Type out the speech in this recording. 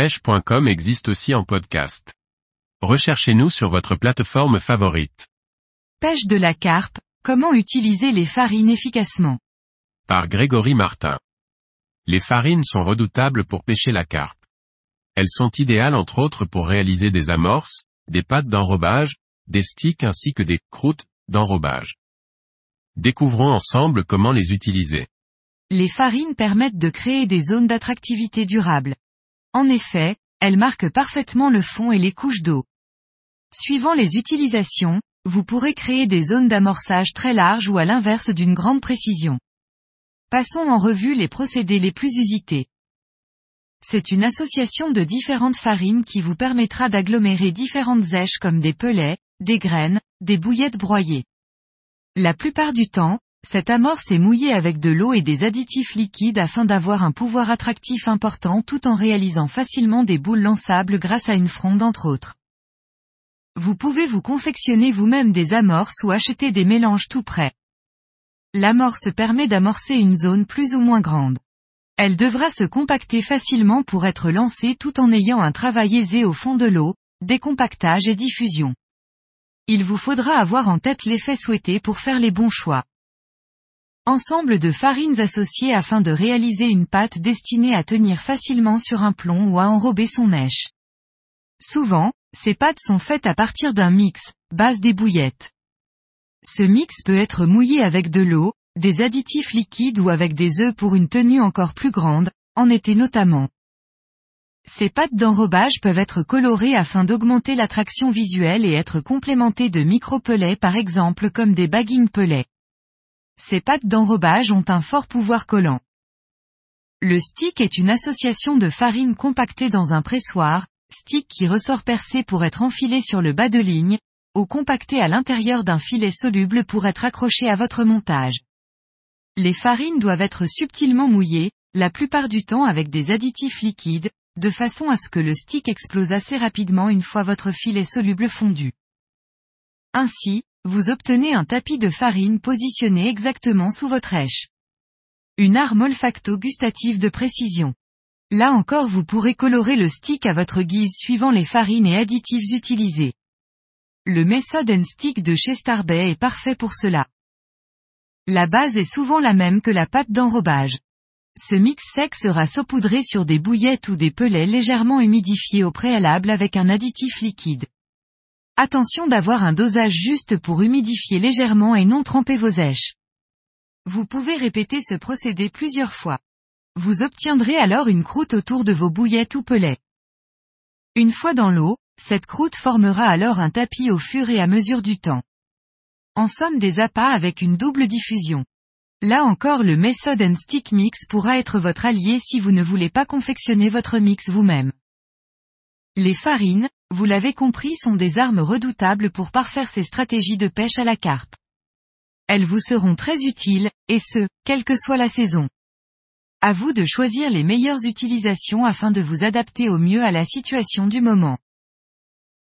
pêche.com existe aussi en podcast. Recherchez-nous sur votre plateforme favorite. Pêche de la carpe, comment utiliser les farines efficacement? Par Grégory Martin. Les farines sont redoutables pour pêcher la carpe. Elles sont idéales entre autres pour réaliser des amorces, des pâtes d'enrobage, des sticks ainsi que des croûtes d'enrobage. Découvrons ensemble comment les utiliser. Les farines permettent de créer des zones d'attractivité durable. En effet, elles marquent parfaitement le fond et les couches d'eau. Suivant les utilisations, vous pourrez créer des zones d'amorçage très larges ou à l'inverse d'une grande précision. Passons en revue les procédés les plus usités. C'est une association de différentes farines qui vous permettra d'agglomérer différentes zèches comme des pelets, des graines, des bouillettes broyées. La plupart du temps, cette amorce est mouillée avec de l'eau et des additifs liquides afin d'avoir un pouvoir attractif important tout en réalisant facilement des boules lançables grâce à une fronde entre autres. Vous pouvez vous confectionner vous-même des amorces ou acheter des mélanges tout prêts. L'amorce permet d'amorcer une zone plus ou moins grande. Elle devra se compacter facilement pour être lancée tout en ayant un travail aisé au fond de l'eau, décompactage et diffusion. Il vous faudra avoir en tête l'effet souhaité pour faire les bons choix. Ensemble de farines associées afin de réaliser une pâte destinée à tenir facilement sur un plomb ou à enrober son nèche. Souvent, ces pâtes sont faites à partir d'un mix, base des bouillettes. Ce mix peut être mouillé avec de l'eau, des additifs liquides ou avec des œufs pour une tenue encore plus grande, en été notamment. Ces pâtes d'enrobage peuvent être colorées afin d'augmenter l'attraction visuelle et être complémentées de micro-pelets par exemple comme des bagging pelets. Ces pâtes d'enrobage ont un fort pouvoir collant. Le stick est une association de farine compactée dans un pressoir, stick qui ressort percé pour être enfilé sur le bas de ligne, ou compacté à l'intérieur d'un filet soluble pour être accroché à votre montage. Les farines doivent être subtilement mouillées, la plupart du temps avec des additifs liquides, de façon à ce que le stick explose assez rapidement une fois votre filet soluble fondu. Ainsi, vous obtenez un tapis de farine positionné exactement sous votre èche. Une arme olfacto-gustative de précision. Là encore vous pourrez colorer le stick à votre guise suivant les farines et additifs utilisés. Le Method and Stick de chez Starbay est parfait pour cela. La base est souvent la même que la pâte d'enrobage. Ce mix sec sera saupoudré sur des bouillettes ou des pelets légèrement humidifiés au préalable avec un additif liquide. Attention d'avoir un dosage juste pour humidifier légèrement et non tremper vos èches. Vous pouvez répéter ce procédé plusieurs fois. Vous obtiendrez alors une croûte autour de vos bouillettes ou pelets. Une fois dans l'eau, cette croûte formera alors un tapis au fur et à mesure du temps. En somme des appâts avec une double diffusion. Là encore le Method and Stick Mix pourra être votre allié si vous ne voulez pas confectionner votre mix vous-même. Les farines, vous l'avez compris sont des armes redoutables pour parfaire ces stratégies de pêche à la carpe. Elles vous seront très utiles, et ce, quelle que soit la saison. À vous de choisir les meilleures utilisations afin de vous adapter au mieux à la situation du moment.